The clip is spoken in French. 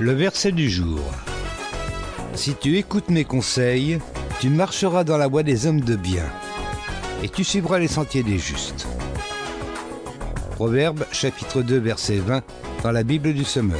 Le verset du jour. Si tu écoutes mes conseils, tu marcheras dans la voie des hommes de bien, et tu suivras les sentiers des justes. Proverbe chapitre 2 verset 20 dans la Bible du Semeur.